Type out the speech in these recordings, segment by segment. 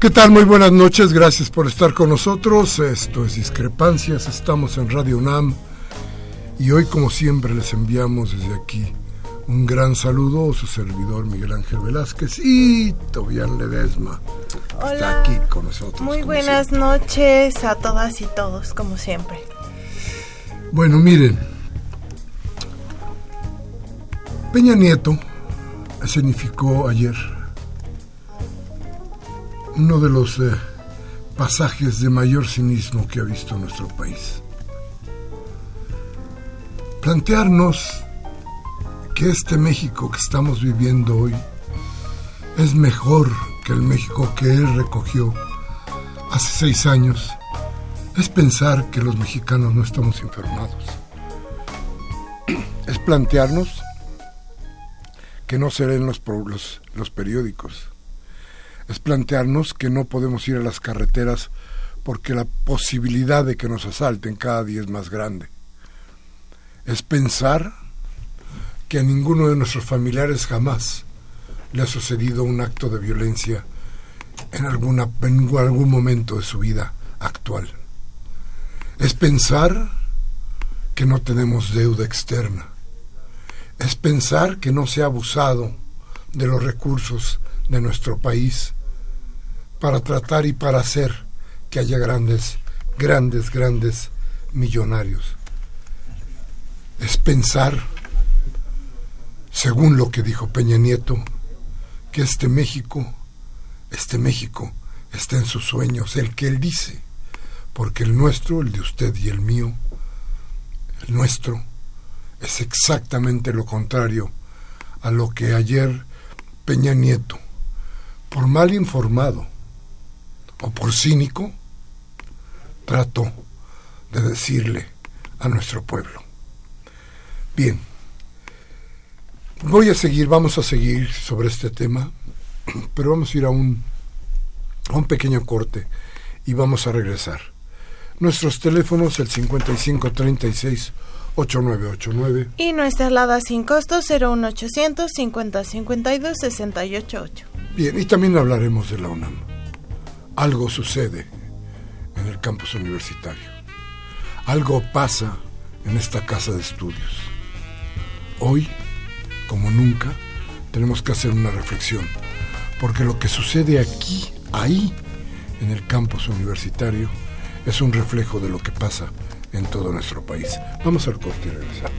¿Qué tal? Muy buenas noches, gracias por estar con nosotros. Esto es Discrepancias, estamos en Radio UNAM y hoy como siempre les enviamos desde aquí un gran saludo a su servidor Miguel Ángel Velázquez y Tobián Ledesma. Hola. Está aquí con nosotros. Muy buenas siempre. noches a todas y todos, como siempre. Bueno, miren, Peña Nieto escenificó ayer uno de los eh, pasajes de mayor cinismo que ha visto nuestro país. Plantearnos que este México que estamos viviendo hoy es mejor que el México que él recogió hace seis años es pensar que los mexicanos no estamos informados. Es plantearnos que no se leen los, los, los periódicos. Es plantearnos que no podemos ir a las carreteras porque la posibilidad de que nos asalten cada día es más grande. Es pensar que a ninguno de nuestros familiares jamás le ha sucedido un acto de violencia en, alguna, en algún momento de su vida actual es pensar que no tenemos deuda externa, es pensar que no se ha abusado de los recursos de nuestro país para tratar y para hacer que haya grandes, grandes, grandes millonarios. Es pensar, según lo que dijo Peña Nieto, que este México, este México está en sus sueños, el que él dice porque el nuestro, el de usted y el mío, el nuestro, es exactamente lo contrario a lo que ayer Peña Nieto, por mal informado o por cínico, trató de decirle a nuestro pueblo. Bien, voy a seguir, vamos a seguir sobre este tema, pero vamos a ir a un, a un pequeño corte y vamos a regresar. Nuestros teléfonos, el 5536 8989. Y nuestra alada sin costo 01800 50 52 688. Bien, y también hablaremos de la UNAM. Algo sucede en el campus universitario. Algo pasa en esta casa de estudios. Hoy, como nunca, tenemos que hacer una reflexión, porque lo que sucede aquí, ahí, en el campus universitario, es un reflejo de lo que pasa en todo nuestro país. Vamos al corte y regresamos.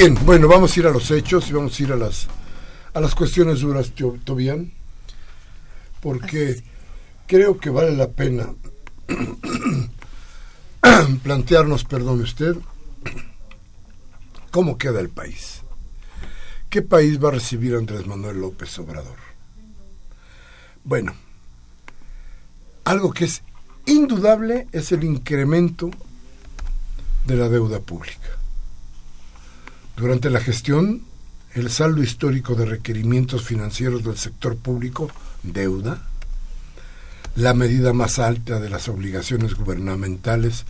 Bien, bueno, vamos a ir a los hechos y vamos a ir a las a las cuestiones duras, Tobián, porque creo que vale la pena plantearnos, perdone usted, cómo queda el país. ¿Qué país va a recibir Andrés Manuel López Obrador? Bueno, algo que es indudable es el incremento de la deuda pública. Durante la gestión, el saldo histórico de requerimientos financieros del sector público, deuda, la medida más alta de las obligaciones gubernamentales,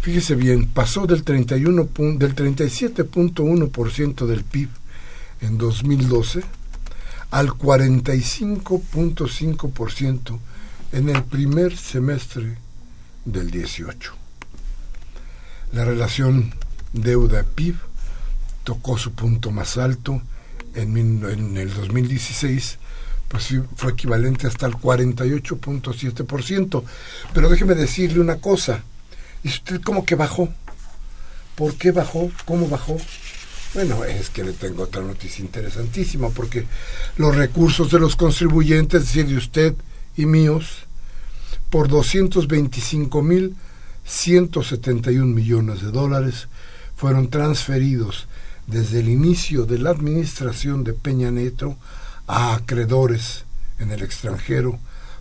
fíjese bien, pasó del 31 del 37.1% del PIB en 2012 al 45.5% en el primer semestre del 18. La relación deuda-PIB tocó su punto más alto en, el 2016, pues fue equivalente hasta el 48.7%. Pero déjeme decirle una cosa, ¿y usted cómo que bajó? ¿Por qué bajó? ¿Cómo bajó? Bueno, es que le tengo otra noticia interesantísima, porque los recursos de los contribuyentes, es decir, de usted y míos, por 225.171 millones de dólares, fueron transferidos desde el inicio de la administración de Peña Nieto a acreedores en el extranjero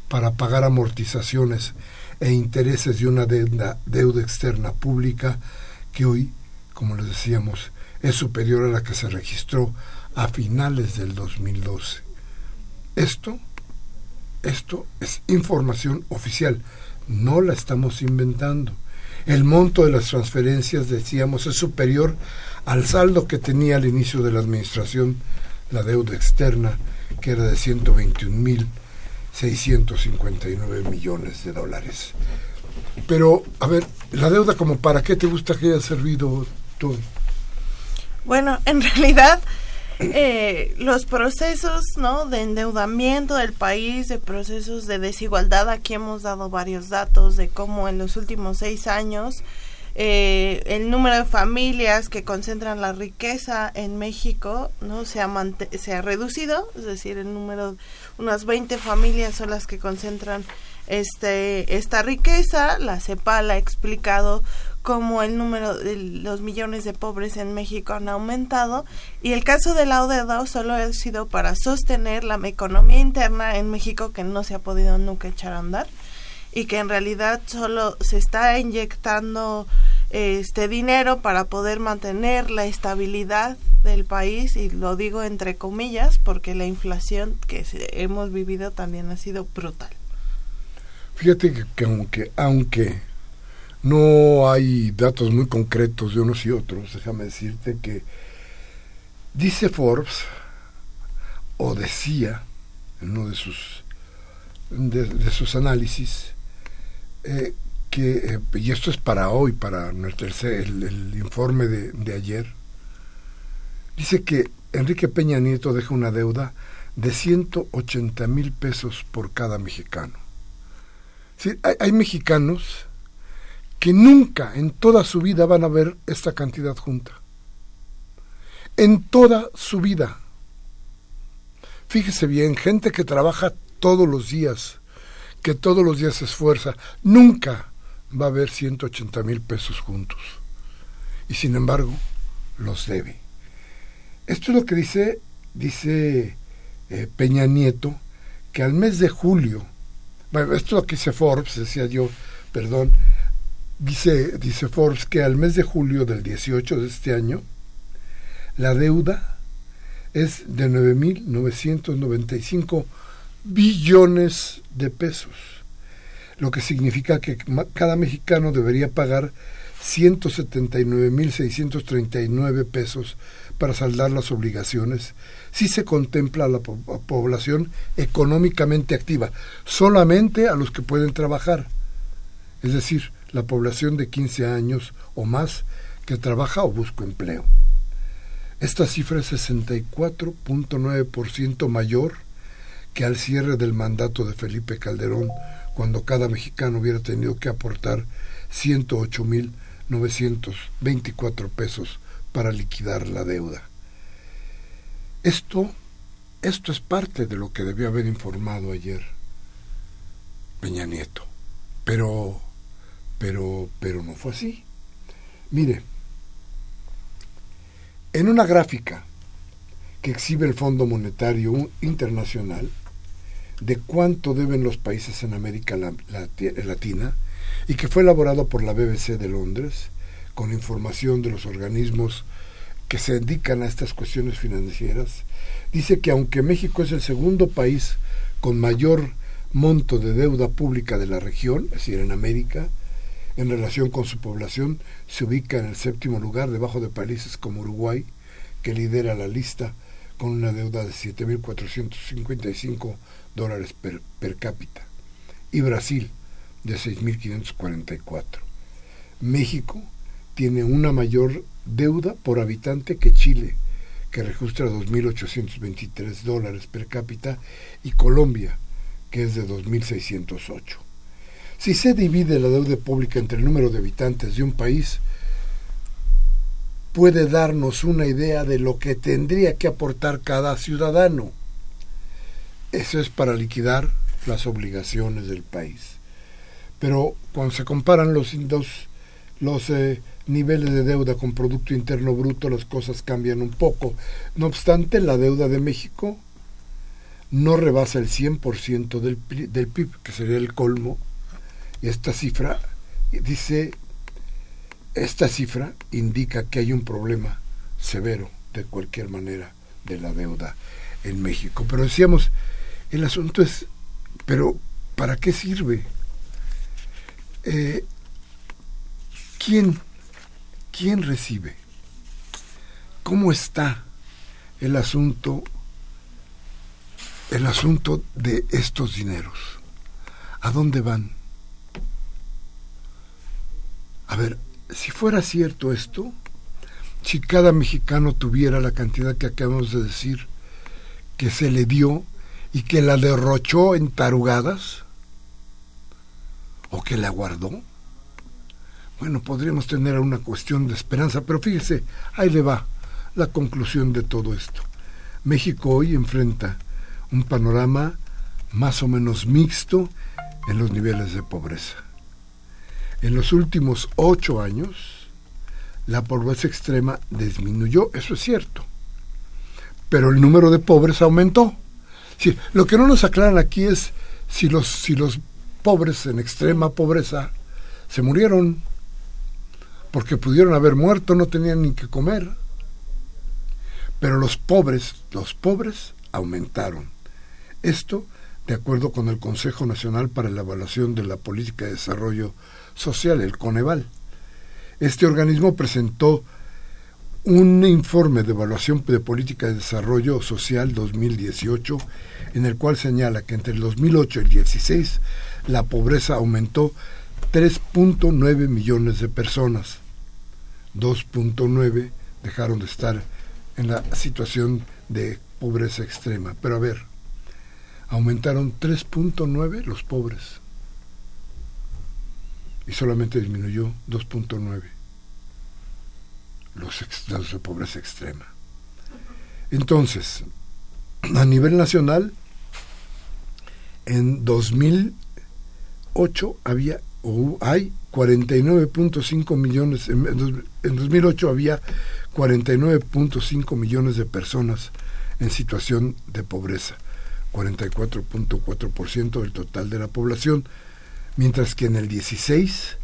para pagar amortizaciones e intereses de una deuda, externa pública que hoy, como les decíamos, es superior a la que se registró a finales del 2012. Esto, esto es información oficial, no la estamos inventando. El monto de las transferencias, decíamos, es superior al saldo que tenía al inicio de la administración la deuda externa, que era de 121.659 millones de dólares. Pero, a ver, la deuda como para qué te gusta que haya servido tú? Bueno, en realidad eh, los procesos ¿no? de endeudamiento del país, de procesos de desigualdad, aquí hemos dado varios datos de cómo en los últimos seis años eh, el número de familias que concentran la riqueza en México no se ha, se ha reducido, es decir, el número, unas 20 familias son las que concentran este esta riqueza. La CEPAL ha explicado cómo el número de los millones de pobres en México han aumentado y el caso de la ODEDO solo ha sido para sostener la economía interna en México que no se ha podido nunca echar a andar y que en realidad solo se está inyectando este dinero para poder mantener la estabilidad del país y lo digo entre comillas porque la inflación que hemos vivido también ha sido brutal. Fíjate que aunque aunque no hay datos muy concretos de unos y otros. Déjame decirte que dice Forbes, o decía en uno de sus, de, sus análisis, eh, que, eh, y esto es para hoy, para nuestro, el, el informe de, de ayer, dice que Enrique Peña Nieto deja una deuda de 180 mil pesos por cada mexicano. ¿Sí? Hay, hay, mexicanos que nunca en toda su vida van a ver esta cantidad junta. En toda su vida. Fíjese bien, gente que trabaja todos los días, que todos los días se esfuerza, nunca va a ver 180 mil pesos juntos. Y sin embargo, los debe. Esto es lo que dice, dice eh, Peña Nieto, que al mes de julio, bueno, esto es lo que dice Forbes, decía yo, perdón, Dice, dice Forbes que al mes de julio del 18 de este año, la deuda es de 9.995 billones de pesos, lo que significa que cada mexicano debería pagar 179.639 pesos para saldar las obligaciones si se contempla a la población económicamente activa, solamente a los que pueden trabajar. Es decir, la población de 15 años o más que trabaja o busca empleo. Esta cifra es 64.9% mayor que al cierre del mandato de Felipe Calderón, cuando cada mexicano hubiera tenido que aportar 108 mil 924 pesos para liquidar la deuda. Esto, esto es parte de lo que debió haber informado ayer Peña Nieto. Pero, pero, pero no fue así. Mire, en una gráfica que exhibe el Fondo Monetario Internacional de cuánto deben los países en América Latina y que fue elaborado por la BBC de Londres con información de los organismos que se dedican a estas cuestiones financieras, dice que aunque México es el segundo país con mayor monto de deuda pública de la región, es decir, en América, en relación con su población, se ubica en el séptimo lugar, debajo de países como Uruguay, que lidera la lista con una deuda de 7.455 dólares per, cápita, y Brasil, de 6.544. México tiene una mayor deuda por habitante que Chile, que registra 2.823 dólares per cápita, y Colombia, que es de 2.608. Si se divide la deuda pública entre el número de habitantes de un país, puede darnos una idea de lo que tendría que aportar cada ciudadano. Eso es para liquidar las obligaciones del país. Pero cuando se comparan los, eh, niveles de deuda con Producto Interno Bruto, las cosas cambian un poco. No obstante, la deuda de México no rebasa el 100% del, del PIB, que sería el colmo esta cifra dice, esta cifra indica que hay un problema severo de cualquier manera de la deuda en México. Pero decíamos, el asunto es, pero ¿para qué sirve? Eh, ¿Quién, quién recibe? ¿Cómo está el asunto, el asunto de estos dineros? ¿A dónde van? A ver, si fuera cierto esto, si cada mexicano tuviera la cantidad que acabamos de decir que se le dio y que la derrochó en tarugadas, o que la guardó, bueno, podríamos tener una cuestión de esperanza, pero fíjese, ahí le va la conclusión de todo esto. México hoy enfrenta un panorama más o menos mixto en los niveles de pobreza. En los últimos ocho años, la pobreza extrema disminuyó, eso es cierto, pero el número de pobres aumentó. lo que no nos aclaran aquí es si los, si los pobres en extrema pobreza se murieron, porque pudieron haber muerto, no tenían ni que comer. Pero los pobres, los pobres aumentaron. Esto de acuerdo con el Consejo Nacional para la Evaluación de la Política de Desarrollo Social, el Coneval. Este organismo presentó un informe de evaluación de política de desarrollo social 2018, en el cual señala que entre el 2008 y el 2016 la pobreza aumentó 3.9 millones de personas. 2.9 dejaron de estar en la situación de pobreza extrema. Pero a ver, aumentaron 3.9 los pobres y solamente disminuyó 2.9 los de pobreza extrema. Entonces, a nivel nacional, en 2008 había o hay 49.5 millones, en, en 2008 había 49.5 millones de personas en situación de pobreza, 44.4% del total de la población mientras que en el 16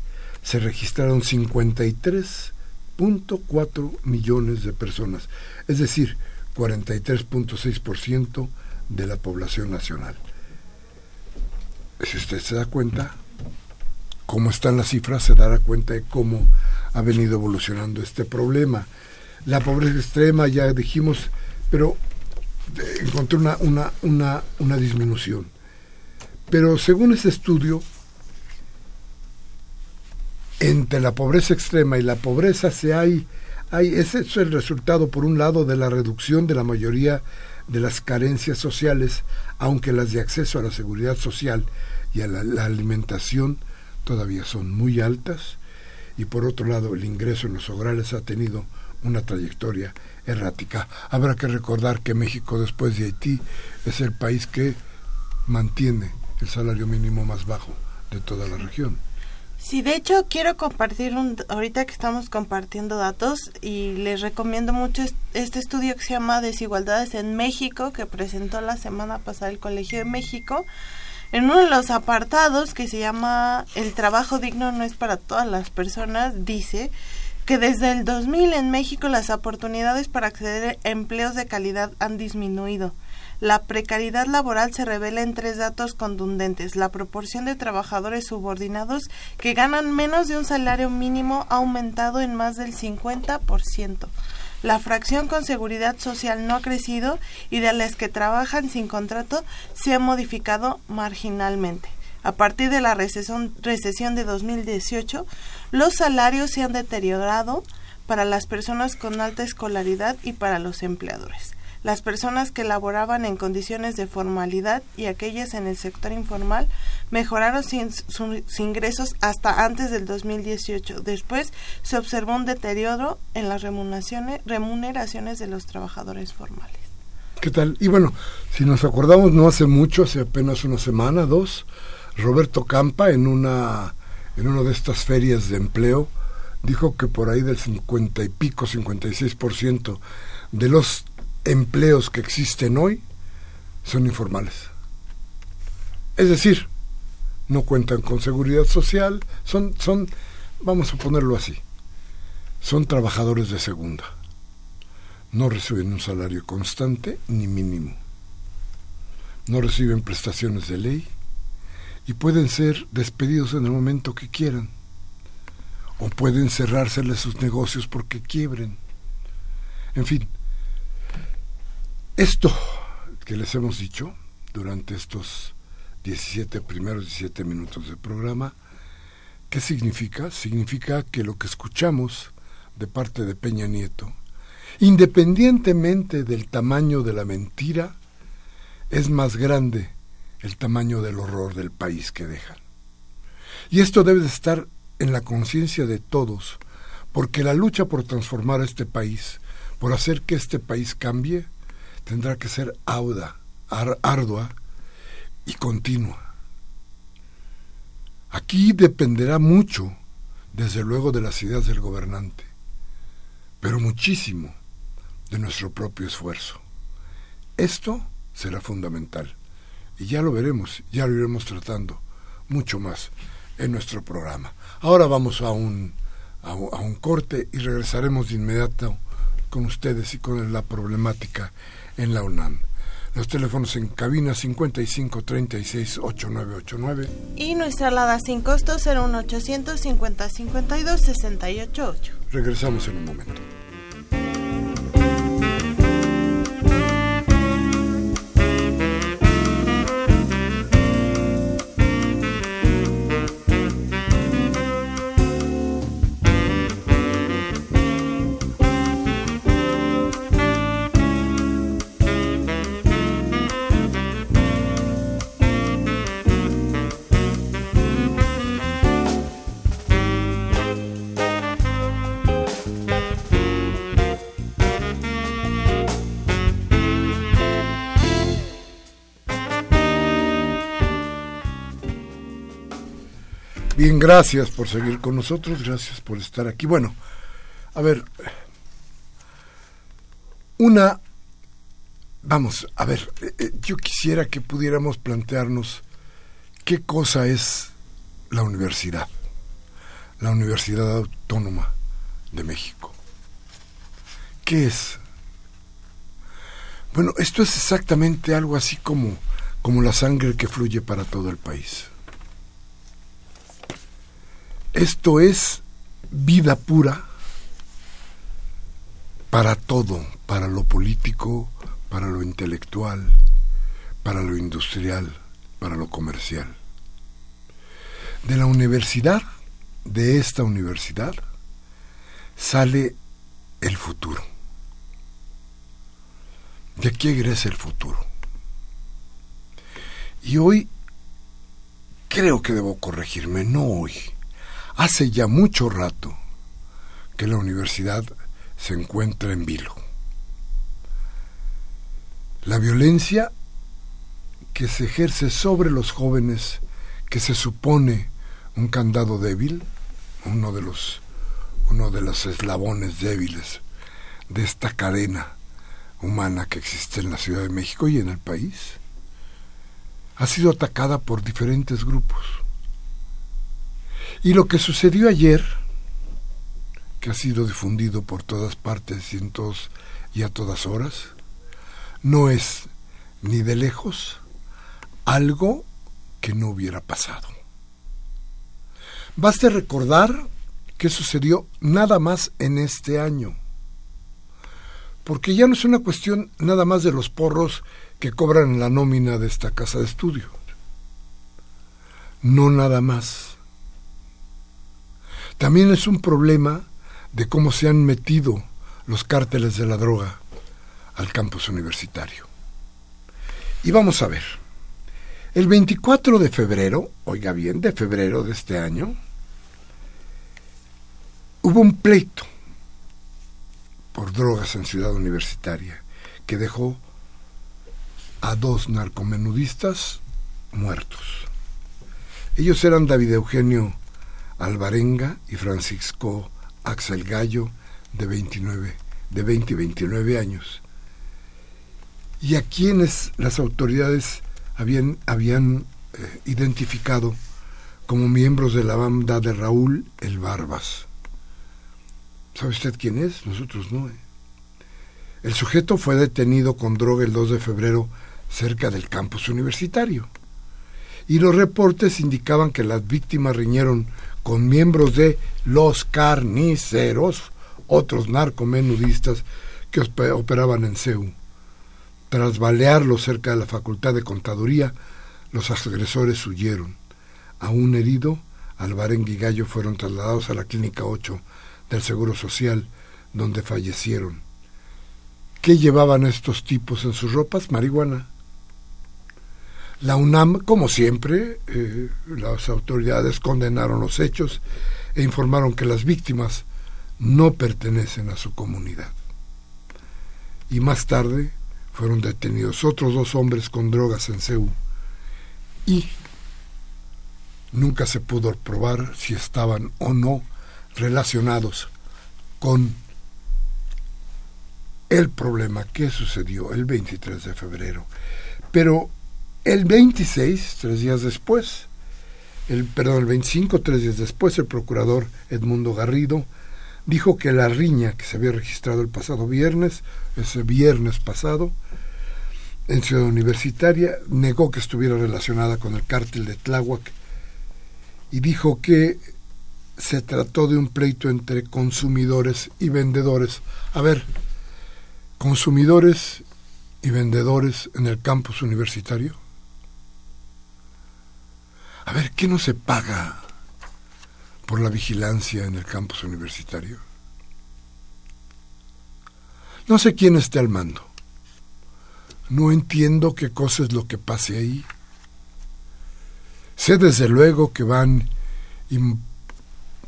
se registraron 53.4 millones de personas, es decir, 43.6% de la población nacional. Si usted se da cuenta, cómo están las cifras, se dará cuenta de cómo ha venido evolucionando este problema. La pobreza extrema, ya dijimos, pero eh, encontré una, una, una, una disminución. Pero según ese estudio, entre la pobreza extrema y la pobreza se hay, hay ese es el resultado por un lado de la reducción de la mayoría de las carencias sociales, aunque las de acceso a la seguridad social y a la, alimentación todavía son muy altas, y por otro lado el ingreso en los hogares ha tenido una trayectoria errática. Habrá que recordar que México después de Haití es el país que mantiene el salario mínimo más bajo de toda la región. Sí, de hecho quiero compartir un, ahorita que estamos compartiendo datos y les recomiendo mucho este estudio que se llama Desigualdades en México que presentó la semana pasada el Colegio de México. En uno de los apartados que se llama El trabajo digno no es para todas las personas, dice que desde el 2000 en México las oportunidades para acceder a empleos de calidad han disminuido. La precariedad laboral se revela en tres datos contundentes. La proporción de trabajadores subordinados que ganan menos de un salario mínimo ha aumentado en más del 50%. La fracción con seguridad social no ha crecido y de las que trabajan sin contrato se ha modificado marginalmente. A partir de la recesión, recesión de 2018, los salarios se han deteriorado para las personas con alta escolaridad y para los empleadores las personas que laboraban en condiciones de formalidad y aquellas en el sector informal mejoraron sus ingresos hasta antes del 2018. Después se observó un deterioro en las remuneraciones, remuneraciones de los trabajadores formales. ¿Qué tal? Y bueno, si nos acordamos, no hace mucho, hace apenas una semana, dos, Roberto Campa en una, en una de estas ferias de empleo dijo que por ahí del 50 y pico, 56% de los empleos que existen hoy son informales. Es decir, no cuentan con seguridad social, son, son, vamos a ponerlo así, son trabajadores de segunda. No reciben un salario constante ni mínimo. No reciben prestaciones de ley y pueden ser despedidos en el momento que quieran. O pueden cerrárseles sus negocios porque quiebren. En fin, esto que les hemos dicho durante estos 17 primeros 17 minutos del programa, ¿qué significa? Significa que lo que escuchamos de parte de Peña Nieto, independientemente del tamaño de la mentira, es más grande el tamaño del horror del país que dejan. Y esto debe de estar en la conciencia de todos, porque la lucha por transformar este país, por hacer que este país cambie, tendrá que ser auda, ardua y continua. Aquí dependerá mucho, desde luego, de las ideas del gobernante, pero muchísimo de nuestro propio esfuerzo. Esto será fundamental y ya lo veremos, ya lo iremos tratando mucho más en nuestro programa. Ahora vamos a un, a un corte y regresaremos de inmediato con ustedes y con la problemática en la UNAM. Los teléfonos en cabina 55 36 8989 y nuestra alada sin costo 01800 50 52 688. Regresamos en un momento. Bien, gracias por seguir con nosotros, gracias por estar aquí. Bueno, a ver, una, vamos, a ver, eh, eh, yo quisiera que pudiéramos plantearnos qué cosa es la universidad, la Universidad Autónoma de México. ¿Qué es? Bueno, esto es exactamente algo así como, como la sangre que fluye para todo el país. Esto es vida pura para todo, para lo político, para lo intelectual, para lo industrial, para lo comercial. De la universidad, de esta universidad, sale el futuro. De aquí egresa el futuro. Y hoy creo que debo corregirme, no hoy Hace ya mucho rato que la universidad se encuentra en vilo. La violencia que se ejerce sobre los jóvenes, que se supone un candado débil, uno de los, uno de los eslabones débiles de esta cadena humana que existe en la Ciudad de México y en el país, ha sido atacada por diferentes grupos. Y lo que sucedió ayer, que ha sido difundido por todas partes y, en todos, y a todas horas, no es ni de lejos algo que no hubiera pasado. Baste recordar qué sucedió nada más en este año, porque ya no es una cuestión nada más de los porros que cobran la nómina de esta casa de estudio. No nada más. También es un problema de cómo se han metido los cárteles de la droga al campus universitario. Y vamos a ver. El 24 de febrero, oiga bien, de febrero de este año, hubo un pleito por drogas en Ciudad Universitaria que dejó a dos narcomenudistas muertos. Ellos eran David Eugenio Alvarenga y Francisco Axel Gallo, de 29, de 20 y 29 años, y a quienes las autoridades habían, habían eh, identificado como miembros de la banda de Raúl el Barbas. ¿Sabe usted quién es? Nosotros no. ¿eh? El sujeto fue detenido con droga el 2 de febrero cerca del campus universitario. Y los reportes indicaban que las víctimas riñeron con miembros de los carniceros, otros narcomenudistas que operaban en CEU. Tras balearlo cerca de la Facultad de Contaduría, los agresores huyeron. A un herido, Alvarengue y Gallo fueron trasladados a la Clínica 8 del Seguro Social, donde fallecieron. ¿Qué llevaban estos tipos en sus ropas? Marihuana. La UNAM, como siempre, eh, las autoridades condenaron los hechos e informaron que las víctimas no pertenecen a su comunidad. Y más tarde fueron detenidos otros dos hombres con drogas en CEU y nunca se pudo probar si estaban o no relacionados con el problema que sucedió el 23 de febrero. Pero el 26, tres días después, el, perdón, el 25, tres días después, el procurador Edmundo Garrido dijo que la riña que se había registrado el pasado viernes, ese viernes pasado, en Ciudad Universitaria, negó que estuviera relacionada con el cártel de Tláhuac y dijo que se trató de un pleito entre consumidores y vendedores. A ver, consumidores y vendedores en el campus universitario. A ver, ¿qué no se paga por la vigilancia en el campus universitario? No sé quién esté al mando. No entiendo qué cosa es lo que pase ahí. Sé desde luego que van y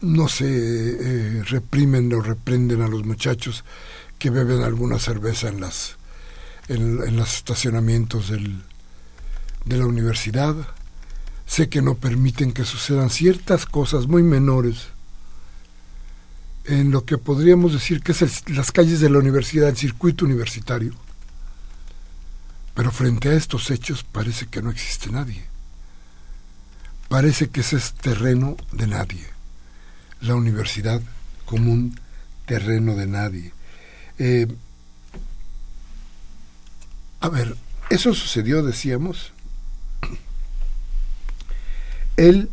no se eh, reprimen o reprenden a los muchachos que beben alguna cerveza en las en, los estacionamientos del, de la universidad Sé que no permiten que sucedan ciertas cosas muy menores en lo que podríamos decir que es las calles de la universidad, el circuito universitario. Pero frente a estos hechos parece que no existe nadie. Parece que ese es terreno de nadie. La universidad como un terreno de nadie. Eh, a ver, eso sucedió, decíamos, el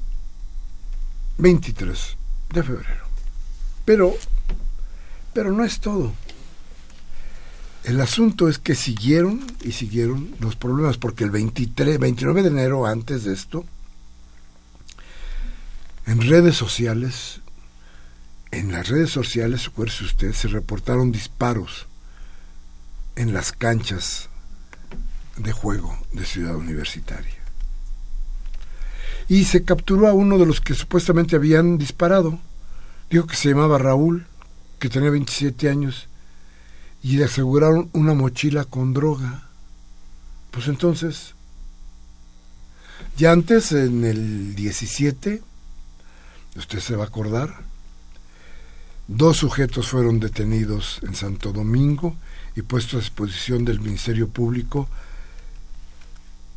23 de febrero. Pero, pero no es todo. El asunto es que siguieron y siguieron los problemas, porque el 23, 29 de enero, antes de esto, en redes sociales, en las redes sociales, acuérdese usted, se reportaron disparos en las canchas de juego de Ciudad Universitaria. Y se capturó a uno de los que supuestamente habían disparado. Dijo que se llamaba Raúl, que tenía 27 años, y le aseguraron una mochila con droga. Pues entonces, ya antes, en el 17, usted se va a acordar, dos sujetos fueron detenidos en Santo Domingo y puestos a disposición del Ministerio Público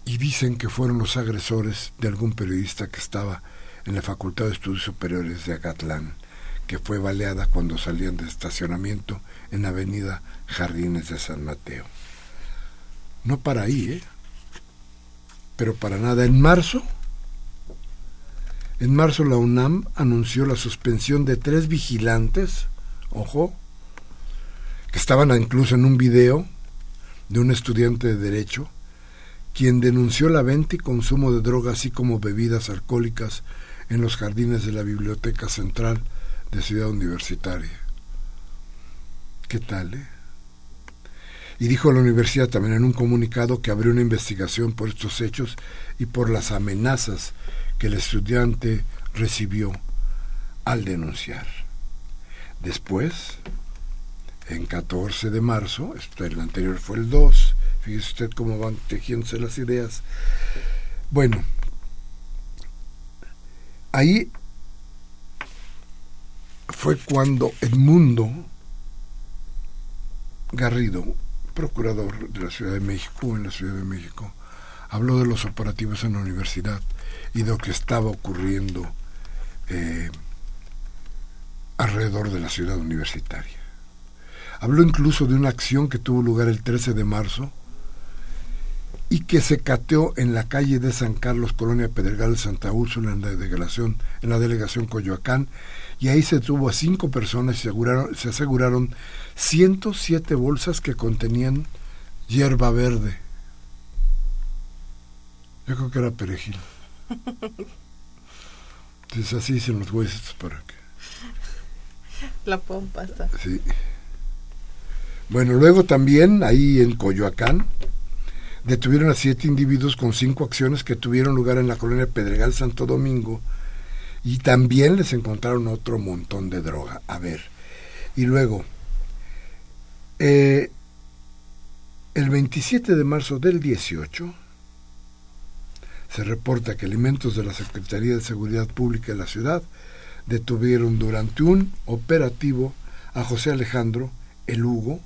y dicen que fueron los agresores de algún periodista que estaba en la Facultad de Estudios Superiores de Agatlán, que fue baleada cuando salían de estacionamiento en Avenida Jardines de San Mateo. No para ahí, ¿eh? Pero para nada. En marzo, en marzo la UNAM anunció la suspensión de tres vigilantes, ojo, que estaban incluso en un video de un estudiante de derecho, quien denunció la venta y consumo de drogas así como bebidas alcohólicas en los jardines de la Biblioteca Central de Ciudad Universitaria. ¿Qué tal, eh? Y dijo la universidad también en un comunicado que abrió una investigación por estos hechos y por las amenazas que el estudiante recibió al denunciar. Después, en 14 de marzo, el anterior fue el 2, fíjese usted cómo van tejiéndose las ideas. Bueno, ahí fue cuando Edmundo Garrido, procurador de la Ciudad de México, en la Ciudad de México, habló de los operativos en la universidad y de lo que estaba ocurriendo eh, alrededor de la ciudad universitaria. Habló incluso de una acción que tuvo lugar el 13 de marzo y que se cateó en la calle de San Carlos, Colonia Pedregal de Santa Úrsula, en la delegación, en la delegación Coyoacán, y ahí se tuvo a cinco personas y se aseguraron, se aseguraron 107 bolsas que contenían hierba verde. Yo creo que era perejil. Entonces así dicen los huesos para que... La pompa está. Sí. Bueno, luego también ahí en Coyoacán detuvieron a siete individuos con cinco acciones que tuvieron lugar en la colonia Pedregal Santo Domingo y también les encontraron otro montón de droga. A ver, y luego, eh, el 27 de marzo del 18, se reporta que elementos de la Secretaría de Seguridad Pública de la ciudad detuvieron durante un operativo a José Alejandro El Hugo,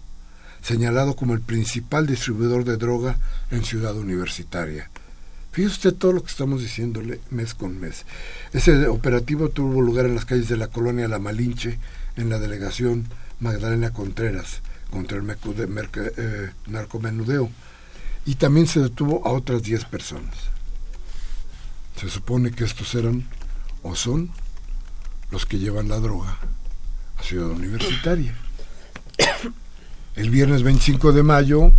señalado como el principal distribuidor de droga en Ciudad Universitaria. Fíjese usted todo lo que estamos diciéndole mes con mes. Ese operativo tuvo lugar en las calles de la colonia La Malinche, en la delegación Magdalena Contreras, contra el eh, narcomenudeo, y también se detuvo a otras 10 personas. Se supone que estos eran o son los que llevan la droga a Ciudad Universitaria. El viernes 25 de mayo,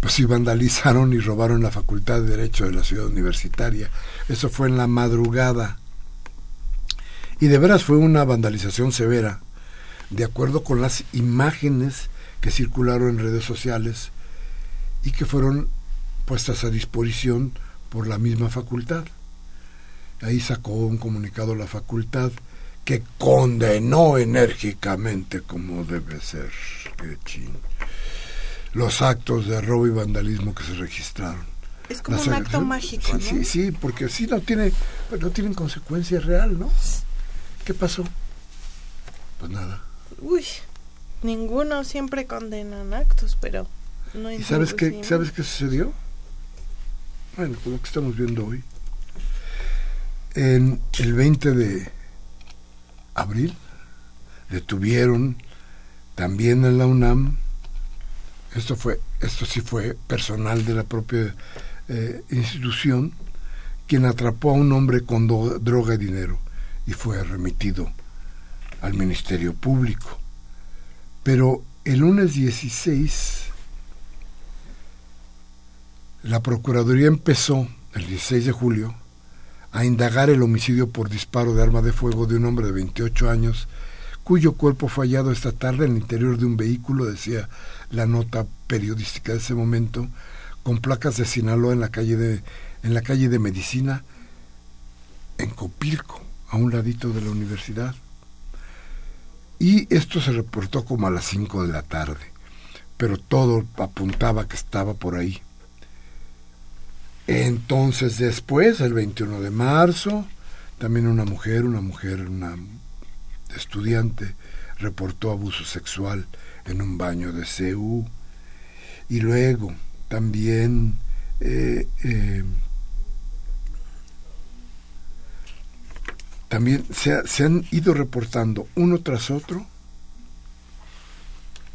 pues sí vandalizaron y robaron la Facultad de Derecho de la Ciudad Universitaria. Eso fue en la madrugada. Y de veras fue una vandalización severa, de acuerdo con las imágenes que circularon en redes sociales y que fueron puestas a disposición por la misma facultad. Ahí sacó un comunicado la facultad que condenó enérgicamente como debe ser los actos de robo y vandalismo que se registraron. Es como un acto mágico, sí, Sí, sí, porque sí no tiene, no tienen consecuencia real, ¿no? ¿Qué pasó? Pues nada. Uy, ninguno siempre condenan actos, pero no ¿Y sabes qué, sabes qué sucedió? bueno, con lo que estamos viendo hoy, en el 20 de abril detuvieron también en la UNAM, esto fue, esto sí fue personal de la propia eh, institución, quien atrapó a un hombre con droga y dinero y fue remitido al Ministerio Público. Pero el lunes 16 la Procuraduría empezó, el 16 de julio, a indagar el homicidio por disparo de arma de fuego de un hombre de 28 años, cuyo cuerpo fue hallado esta tarde en el interior de un vehículo, decía la nota periodística de ese momento, con placas de Sinaloa en la calle de, en la calle de Medicina, en Copilco, a un ladito de la universidad. Y esto se reportó como a las 5 de la tarde, pero todo apuntaba que estaba por ahí. Entonces después, el 21 de marzo, también una mujer, una mujer, una estudiante, reportó abuso sexual en un baño de CEU. Y luego también eh, eh, también se, se, han ido reportando uno tras otro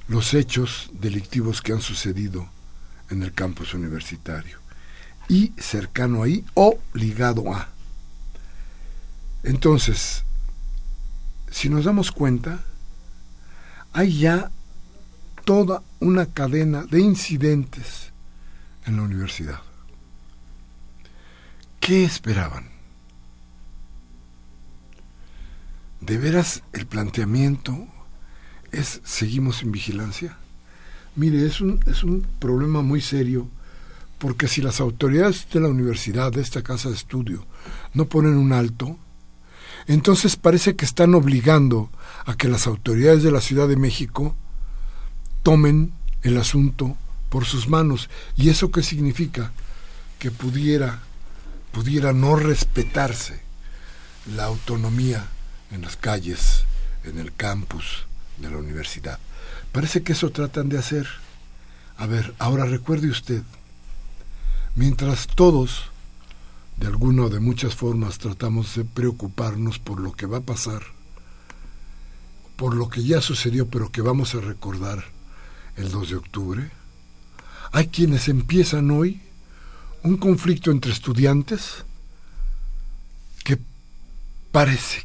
los hechos delictivos que han sucedido en el campus universitario y cercano ahí o ligado a. Entonces, si nos damos cuenta, hay ya toda una cadena de incidentes en la universidad. ¿Qué esperaban? ¿De veras el planteamiento es seguimos en vigilancia? Mire, es un, es un problema muy serio porque si las autoridades de la universidad, de esta casa de estudio, no ponen un alto, entonces parece que están obligando a que las autoridades de la Ciudad de México tomen el asunto por sus manos. ¿Y eso qué significa? Que pudiera, pudiera no respetarse la autonomía en las calles, en el campus de la universidad. Parece que eso tratan de hacer. A ver, ahora recuerde usted, mientras todos, de alguna o de muchas formas, tratamos de preocuparnos por lo que va a pasar, por lo que ya sucedió, pero que vamos a recordar el 2 de octubre, hay quienes empiezan hoy un conflicto entre estudiantes que parece,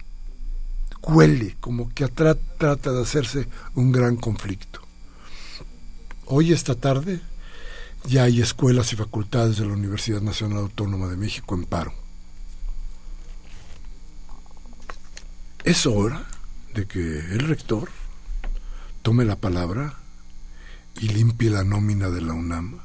huele como que trata de hacerse un gran conflicto. Hoy, esta tarde, ya hay escuelas y facultades de la Universidad Nacional Autónoma de México en paro. Es hora de que el rector tome la palabra y limpie la nómina de la UNAM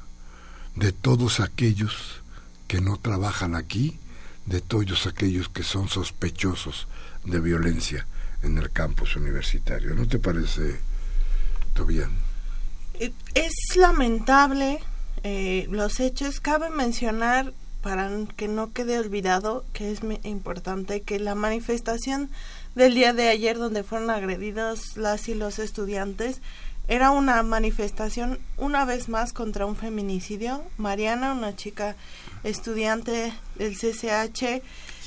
de todos aquellos que no trabajan aquí, de todos aquellos que son sospechosos de violencia en el campus universitario. ¿No te parece, Tobián? Es lamentable eh, los hechos. Cabe mencionar, para que no quede olvidado, que es importante que la manifestación del día de ayer donde fueron agredidos las y los estudiantes era una manifestación una vez más contra un feminicidio. Mariana, una chica estudiante del CCH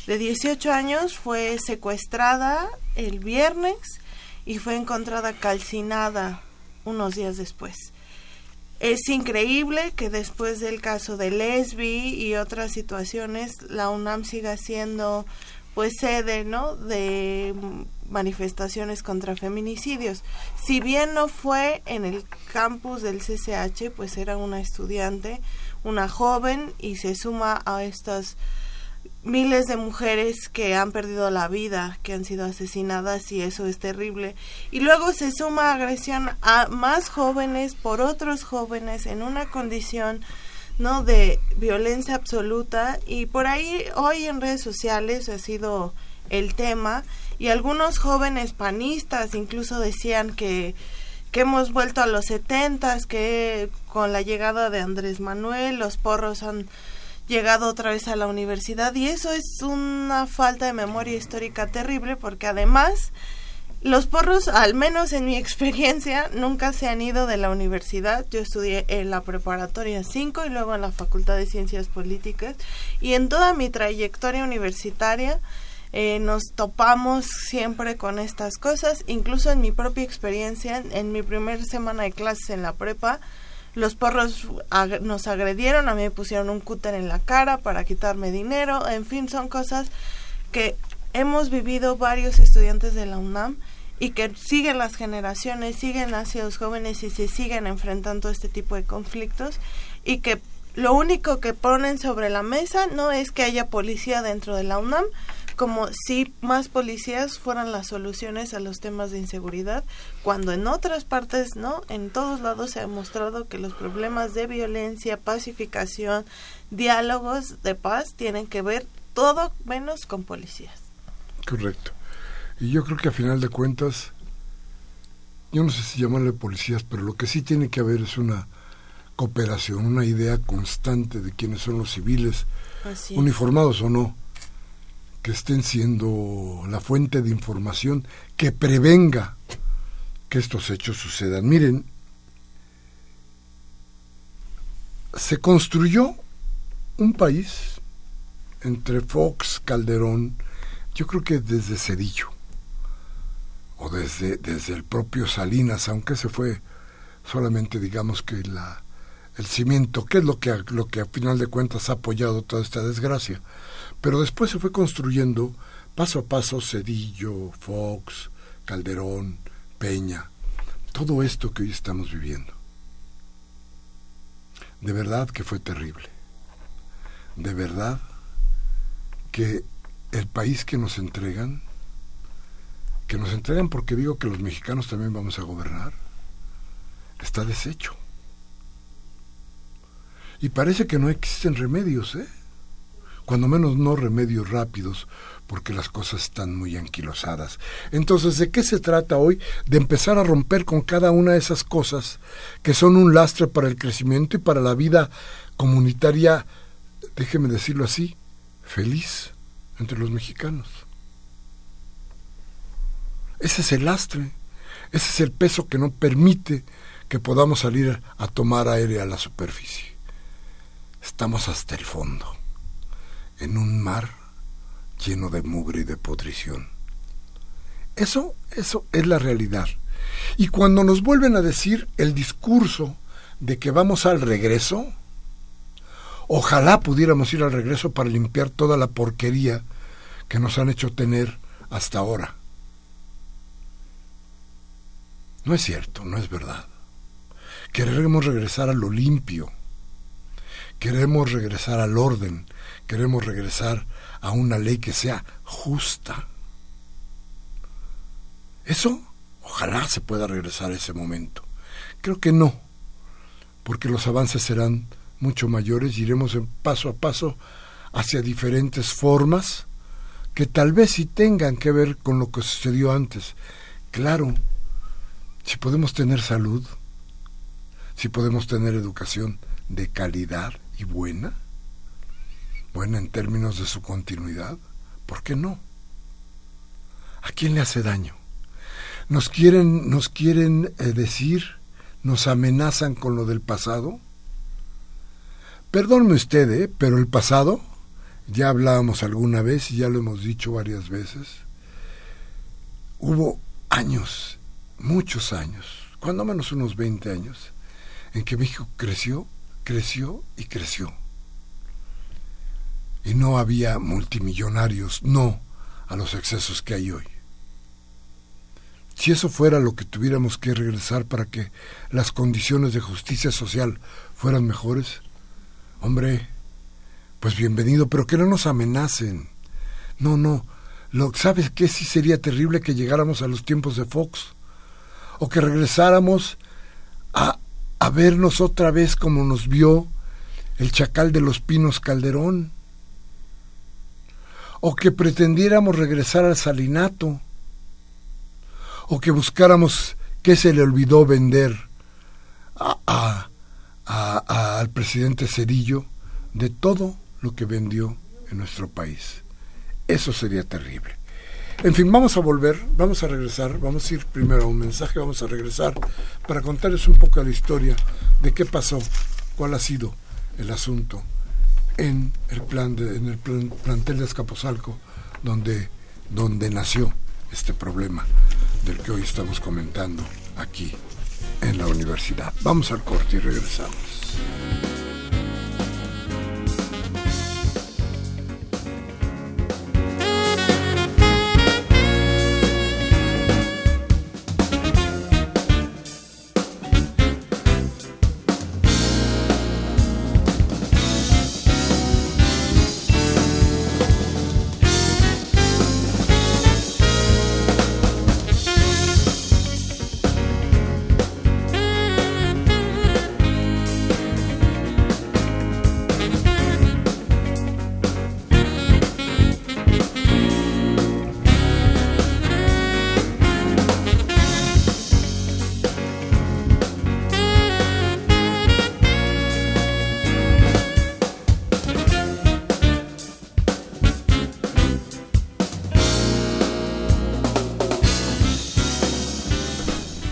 de 18 años, fue secuestrada el viernes y fue encontrada calcinada unos días después. Es increíble que después del caso de Lesbi y otras situaciones, la UNAM siga siendo pues sede, ¿no? de manifestaciones contra feminicidios. Si bien no fue en el campus del CCH, pues era una estudiante, una joven y se suma a estas miles de mujeres que han perdido la vida, que han sido asesinadas y eso es terrible. Y luego se suma agresión a más jóvenes por otros jóvenes en una condición no de violencia absoluta. Y por ahí hoy en redes sociales ha sido el tema. Y algunos jóvenes panistas incluso decían que que hemos vuelto a los setentas, que con la llegada de Andrés Manuel los porros han llegado otra vez a la universidad y eso es una falta de memoria histórica terrible porque además los porros, al menos en mi experiencia, nunca se han ido de la universidad. Yo estudié en la preparatoria 5 y luego en la Facultad de Ciencias Políticas y en toda mi trayectoria universitaria eh, nos topamos siempre con estas cosas, incluso en mi propia experiencia, en mi primera semana de clases en la prepa, los porros nos agredieron, a mí me pusieron un cúter en la cara para quitarme dinero, en fin, son cosas que hemos vivido varios estudiantes de la UNAM y que siguen las generaciones, siguen hacia los jóvenes y se siguen enfrentando este tipo de conflictos y que lo único que ponen sobre la mesa no es que haya policía dentro de la UNAM, como si más policías fueran las soluciones a los temas de inseguridad, cuando en otras partes, ¿no? En todos lados se ha demostrado que los problemas de violencia, pacificación, diálogos de paz tienen que ver todo menos con policías. Correcto. Y yo creo que a final de cuentas, yo no sé si llamarle policías, pero lo que sí tiene que haber es una cooperación, una idea constante de quiénes son los civiles, uniformados o no, que estén siendo la fuente de información que prevenga que estos hechos sucedan. Miren, se construyó un país entre Fox, Calderón, yo creo que desde Cedillo, o desde, desde el propio Salinas, aunque se fue solamente, digamos que la, el cimiento, que es lo que, lo que a final de cuentas ha apoyado toda esta desgracia. Pero después se fue construyendo paso a paso Cedillo, Fox, Calderón, Peña, todo esto que hoy estamos viviendo. De verdad que fue terrible. De verdad que el país que nos entregan, que nos entregan porque digo que los mexicanos también vamos a gobernar, está deshecho. Y parece que no existen remedios, ¿eh? Cuando menos no remedios rápidos, porque las cosas están muy anquilosadas. Entonces, ¿de qué se trata hoy? De empezar a romper con cada una de esas cosas que son un lastre para el crecimiento y para la vida comunitaria, déjeme decirlo así, feliz entre los mexicanos. Ese es el lastre, ese es el peso que no permite que podamos salir a tomar aire a la superficie. Estamos hasta el fondo, en un mar lleno de mugre y de podrición. Eso, eso es la realidad. Y cuando nos vuelven a decir el discurso de que vamos al regreso, ojalá pudiéramos ir al regreso para limpiar toda la porquería que nos han hecho tener hasta ahora. No es cierto, no es verdad. Queremos regresar a lo limpio. Queremos regresar al orden. Queremos regresar a una ley que sea justa. Eso, ojalá se pueda regresar a ese momento. Creo que no, porque los avances serán mucho mayores y iremos en paso a paso hacia diferentes formas que tal vez sí tengan que ver con lo que sucedió antes. Claro, si podemos tener salud, si podemos tener educación de calidad y buena, buena en términos de su continuidad, ¿por qué no? ¿A quién le hace daño? Nos quieren, nos quieren eh, decir, nos amenazan con lo del pasado. Perdónme usted, ¿eh? pero el pasado, ya hablábamos alguna vez y ya lo hemos dicho varias veces, hubo años, muchos años, cuando menos unos 20 años, en que México creció, creció y creció y no había multimillonarios, no a los excesos que hay hoy. Si eso fuera lo que tuviéramos que regresar para que las condiciones de justicia social fueran mejores, hombre, pues bienvenido, pero que no nos amenacen. No, no. Lo, ¿Sabes qué? Sí sería terrible que llegáramos a los tiempos de Fox. O que regresáramos a, a vernos otra vez como nos vio el chacal de los pinos Calderón o que pretendiéramos regresar al salinato, o que buscáramos qué se le olvidó vender a, al presidente Cedillo de todo lo que vendió en nuestro país. Eso sería terrible. En fin, vamos a volver, vamos a regresar, vamos a ir primero a un mensaje, vamos a regresar para contarles un poco la historia de qué pasó, cuál ha sido el asunto en el plan de, en el plantel de Escaposalco donde donde nació este problema del que hoy estamos comentando aquí en la universidad. Vamos al corte y regresamos.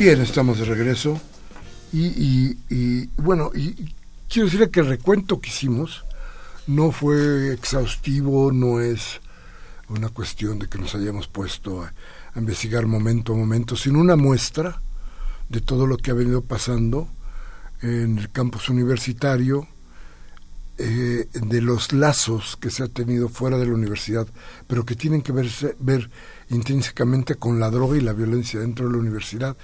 Estamos de regreso. Y, bueno, y quiero decirle que el recuento que hicimos no fue exhaustivo, no es una cuestión de que nos hayamos puesto a, investigar momento a momento, sino una muestra de todo lo que ha venido pasando en el campus universitario, eh, de los lazos que se ha tenido fuera de la universidad, pero que tienen que verse, ver intrínsecamente con la droga y la violencia dentro de la universidad.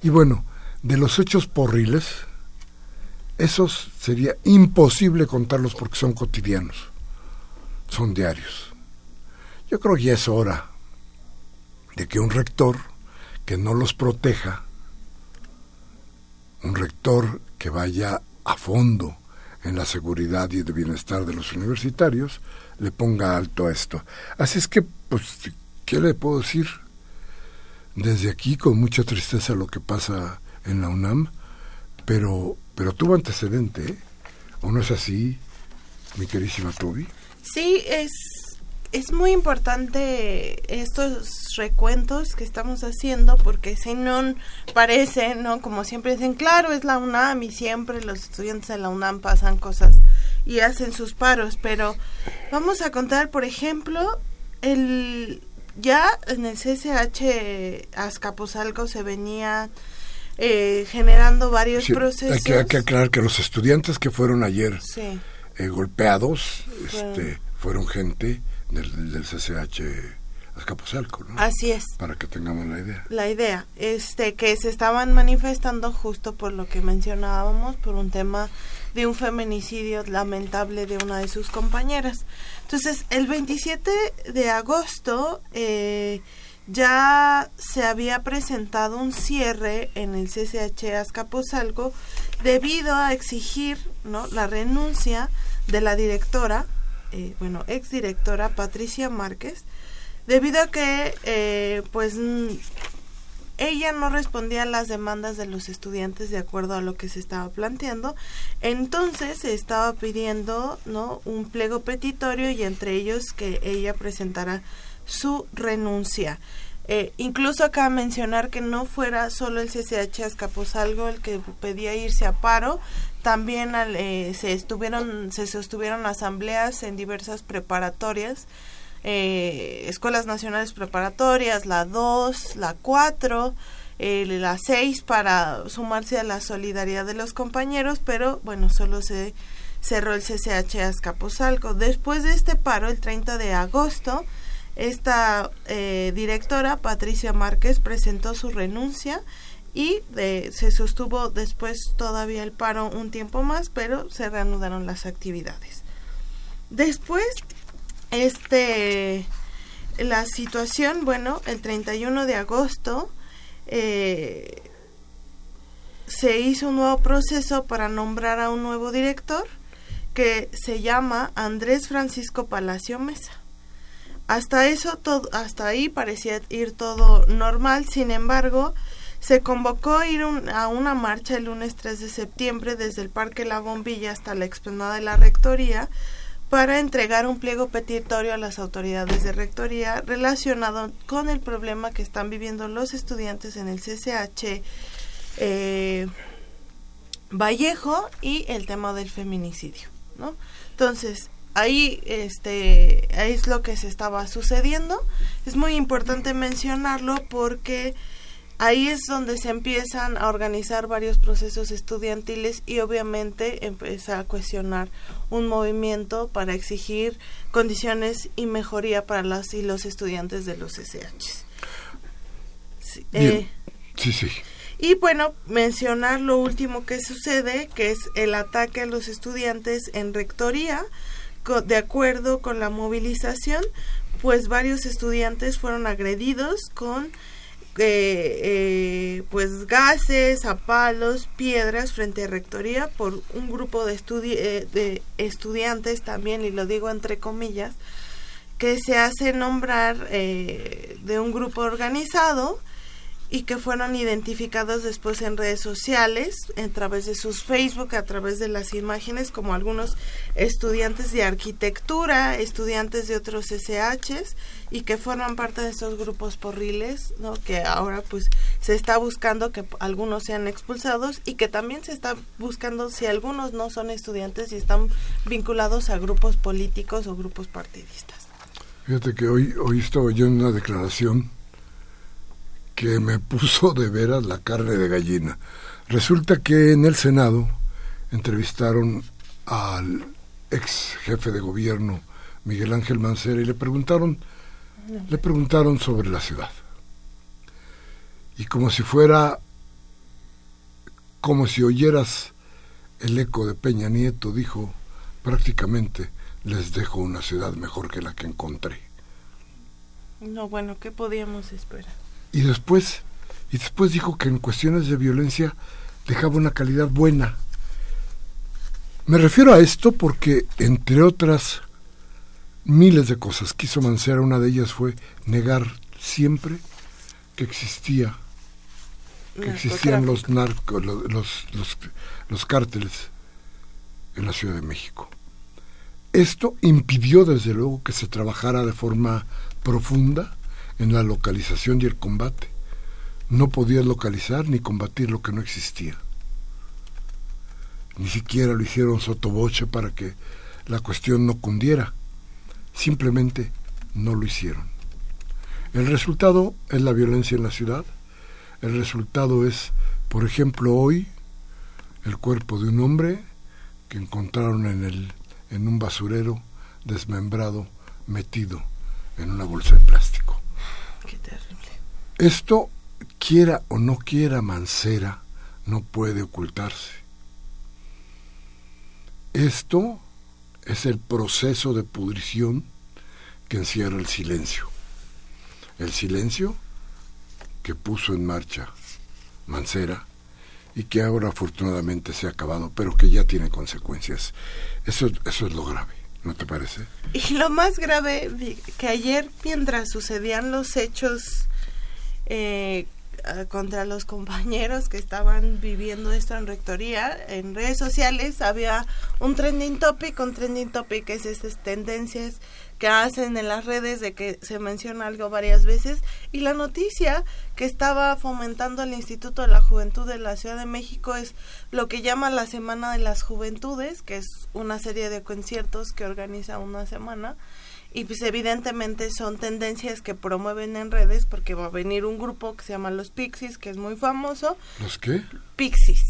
Y bueno, de los hechos porriles, esos sería imposible contarlos porque son cotidianos, son diarios. Yo creo que ya es hora de que un rector que no los proteja, un rector que vaya a fondo en la seguridad y el bienestar de los universitarios, le ponga alto a esto. Así es que, pues, ¿qué le puedo decir? Desde aquí, con mucha tristeza, lo que pasa en la UNAM, pero, pero tuvo antecedente, ¿eh? ¿o no es así, mi querísima Toby? Sí, es, es muy importante estos recuentos que estamos haciendo porque si no parece, ¿no? Como siempre dicen, claro, es la UNAM y siempre los estudiantes de la UNAM pasan cosas y hacen sus paros, pero vamos a contar, por ejemplo, el ya en el CCH Azcapotzalco se venía eh, generando varios procesos. Hay que, hay que, aclarar que los estudiantes que fueron ayer eh, golpeados este, fueron gente del, del CCH Azcapotzalco, ¿no? Así es. Para que tengamos la idea. La idea, este, que se estaban manifestando justo por lo que mencionábamos, por un tema de un feminicidio lamentable de una de sus compañeras. Entonces, el 27 de agosto eh, ya se había presentado un cierre en el CCH Azcapotzalco debido a exigir ¿no? la renuncia de la directora eh, bueno, exdirectora Patricia Márquez, debido a que, eh, pues, ella no respondía a las demandas de los estudiantes de acuerdo a lo que se estaba planteando. Entonces se estaba pidiendo, ¿no? Un pliego petitorio y entre ellos que ella presentara su renuncia. Eh, incluso acá mencionar que no fuera solo el CCH Azcapotzalco el que pedía irse a paro, también eh, se estuvieron se sostuvieron asambleas en diversas preparatorias, eh, escuelas nacionales preparatorias, la 2, la 4, eh, la 6 para sumarse a la solidaridad de los compañeros, pero bueno, solo se cerró el CCH Azcapotzalco. Después de este paro, el 30 de agosto, esta directora, Patricia Márquez, presentó su renuncia y se sostuvo después todavía el paro un tiempo más, pero se reanudaron las actividades. Después, este, la situación, bueno, el 31 de agosto eh, se hizo un nuevo proceso para nombrar a un nuevo director que se llama Andrés Francisco Palacio Mesa. Hasta eso, todo, hasta ahí parecía ir todo normal, sin embargo, se convocó ir a una marcha el lunes 3 de septiembre desde el Parque La Bombilla hasta la explanada de la Rectoría para entregar un pliego petitorio a las autoridades de Rectoría relacionado con el problema que están viviendo los estudiantes en el CCH eh, Vallejo y el tema del feminicidio, ¿no? Entonces, ahí este es lo que se estaba sucediendo. Es muy importante mencionarlo porque ahí es donde se empiezan a organizar varios procesos estudiantiles y obviamente empieza a cuestionar un movimiento para exigir condiciones y mejoría para las y los estudiantes de los SH. Sí, eh, sí, sí. Y bueno, mencionar lo último que sucede, que es el ataque a los estudiantes en rectoría, de acuerdo con la movilización, pues varios estudiantes fueron agredidos con eh, pues gases, a palos, piedras frente a rectoría por un grupo de, eh, de estudiantes también, y lo digo entre comillas, que se hace nombrar eh, de un grupo organizado y que fueron identificados después en redes sociales, a través de sus Facebook, a través de las imágenes, como algunos estudiantes de arquitectura, estudiantes de otros SHs, y que forman parte de estos grupos porriles, ¿no? que ahora pues se está buscando que algunos sean expulsados y que también se está buscando si algunos no son estudiantes y están vinculados a grupos políticos o grupos partidistas. Fíjate que hoy, hoy estaba yo en una declaración que me puso de veras la carne de gallina. Resulta que en el Senado entrevistaron al ex jefe de gobierno Miguel Ángel Mancera y le preguntaron le preguntaron sobre la ciudad. Y como si fuera como si oyeras el eco de Peña Nieto, dijo prácticamente les dejo una ciudad mejor que la que encontré. No, bueno, ¿qué podíamos esperar? Y después y después dijo que en cuestiones de violencia dejaba una calidad buena. Me refiero a esto porque, entre otras miles de cosas que hizo Mancera, una de ellas fue negar siempre que existía, que existían los narcos, los, los, los cárteles en la Ciudad de México. Esto impidió, desde luego, que se trabajara de forma profunda en la localización y el combate. No podías localizar ni combatir lo que no existía. Ni siquiera lo hicieron sotoboche para que la cuestión no cundiera. Simplemente no lo hicieron. El resultado es la violencia en la ciudad. El resultado es, por ejemplo, hoy el cuerpo de un hombre que encontraron en, el, en un basurero desmembrado, metido en una bolsa de plástico. Esto, quiera o no quiera Mancera, no puede ocultarse. Esto es el proceso de pudrición que encierra el silencio. El silencio que puso en marcha Mancera y que ahora afortunadamente se ha acabado, pero que ya tiene consecuencias. Eso, eso es lo grave, ¿no te parece? Y lo más grave, que ayer mientras sucedían los hechos eh, contra los compañeros que estaban viviendo esto en rectoría. En redes sociales había un trending topic, un trending topic es estas tendencias que hacen en las redes de que se menciona algo varias veces y la noticia que estaba fomentando el Instituto de la Juventud de la Ciudad de México es lo que llama la Semana de las Juventudes, que es una serie de conciertos que organiza una semana y pues evidentemente son tendencias que promueven en redes porque va a venir un grupo que se llama Los Pixies, que es muy famoso. ¿Los qué? Pixies,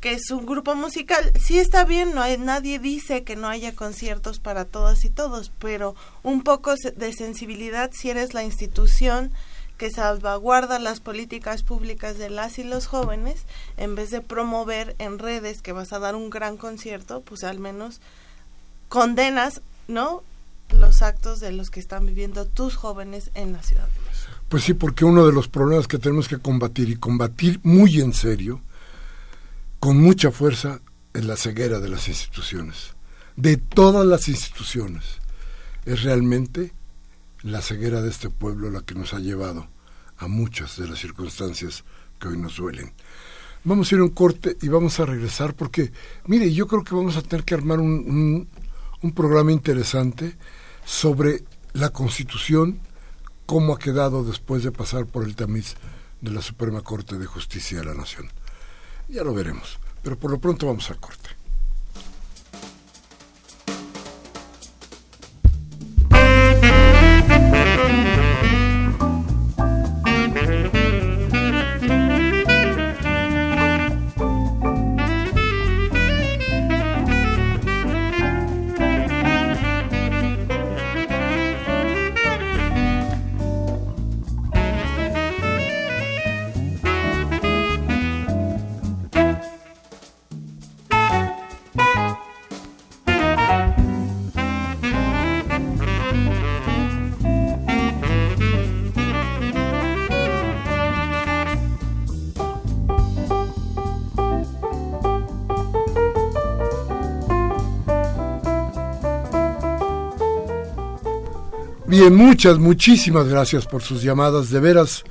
que es un grupo musical. Sí está bien, no hay, nadie dice que no haya conciertos para todas y todos, pero un poco de sensibilidad si eres la institución que salvaguarda las políticas públicas de las y los jóvenes, en vez de promover en redes que vas a dar un gran concierto, pues al menos condenas, ¿no? los actos de los que están viviendo tus jóvenes en la ciudad. Pues sí, porque uno de los problemas que tenemos que combatir y combatir muy en serio, con mucha fuerza, es la ceguera de las instituciones, de todas las instituciones. Es realmente la ceguera de este pueblo la que nos ha llevado a muchas de las circunstancias que hoy nos duelen. Vamos a ir a un corte y vamos a regresar porque, mire, yo creo que vamos a tener que armar un, un, un programa interesante sobre la Constitución, cómo ha quedado después de pasar por el tamiz de la Suprema Corte de Justicia de la Nación. Ya lo veremos, pero por lo pronto vamos al corte. Muchas, muchísimas gracias por sus llamadas. De veras,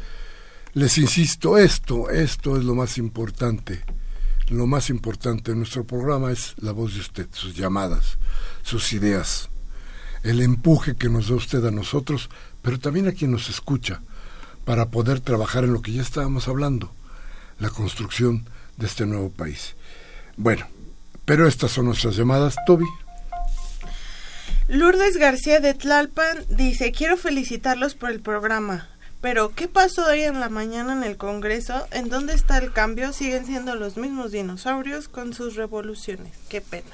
Les insisto, esto, esto es lo más importante. Lo más importante en nuestro programa es la voz de usted, sus llamadas, sus ideas, el empuje que nos da usted a nosotros, pero también a quien nos escucha, para poder trabajar en lo que ya estábamos hablando, la construcción de este nuevo país. Bueno, pero estas son nuestras llamadas, Toby. Lourdes García de Tlalpan dice, quiero felicitarlos por el programa. Pero, ¿qué pasó hoy en la mañana en el Congreso? ¿En dónde está el cambio? Siguen siendo los mismos dinosaurios con sus revoluciones. Qué pena.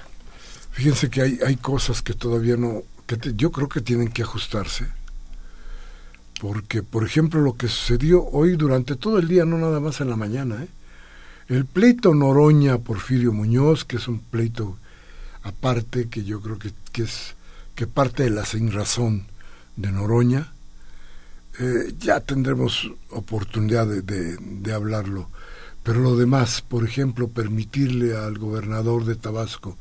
Fíjense que hay, hay cosas que todavía no, que yo creo que tienen que ajustarse. Porque, por ejemplo, lo que sucedió hoy durante todo el día, no nada más en la mañana, ¿eh? el pleito Noroña-Porfirio Muñoz, que es un pleito aparte, que yo creo que, que es que parte de la sin razón de Noroña, eh, ya tendremos oportunidad de, hablarlo. Pero lo demás, por ejemplo, permitirle al gobernador de Tabasco